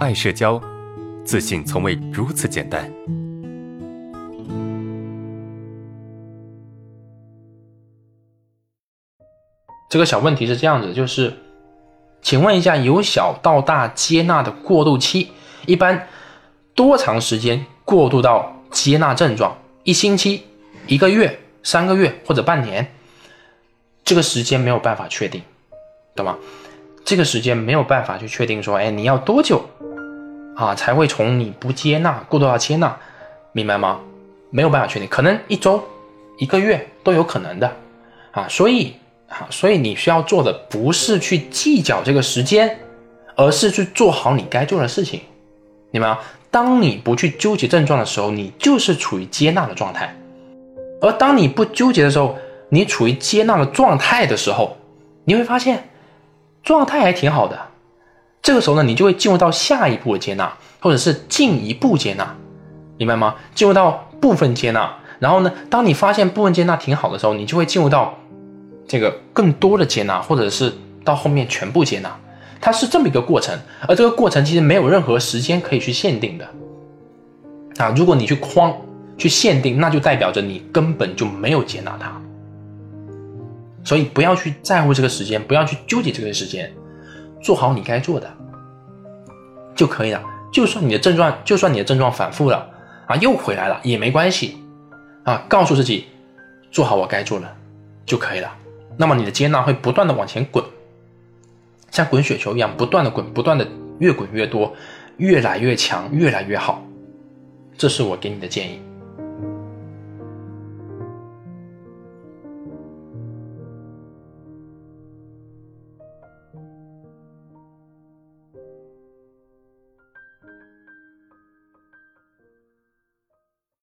爱社交，自信从未如此简单。这个小问题是这样子，就是，请问一下，由小到大接纳的过渡期，一般多长时间过渡到接纳症状？一星期、一个月、三个月或者半年？这个时间没有办法确定，懂吗？这个时间没有办法去确定说，哎，你要多久啊才会从你不接纳过渡到接纳，明白吗？没有办法确定，可能一周、一个月都有可能的啊。所以啊，所以你需要做的不是去计较这个时间，而是去做好你该做的事情，明白吗？当你不去纠结症状的时候，你就是处于接纳的状态；而当你不纠结的时候，你处于接纳的状态的时候，你会发现。状态还挺好的，这个时候呢，你就会进入到下一步的接纳，或者是进一步接纳，明白吗？进入到部分接纳，然后呢，当你发现部分接纳挺好的时候，你就会进入到这个更多的接纳，或者是到后面全部接纳，它是这么一个过程。而这个过程其实没有任何时间可以去限定的啊！如果你去框去限定，那就代表着你根本就没有接纳它。所以不要去在乎这个时间，不要去纠结这个时间，做好你该做的就可以了。就算你的症状，就算你的症状反复了啊，又回来了也没关系啊。告诉自己，做好我该做的就可以了。那么你的接纳会不断的往前滚，像滚雪球一样，不断的滚，不断的越滚越多，越来越强，越来越好。这是我给你的建议。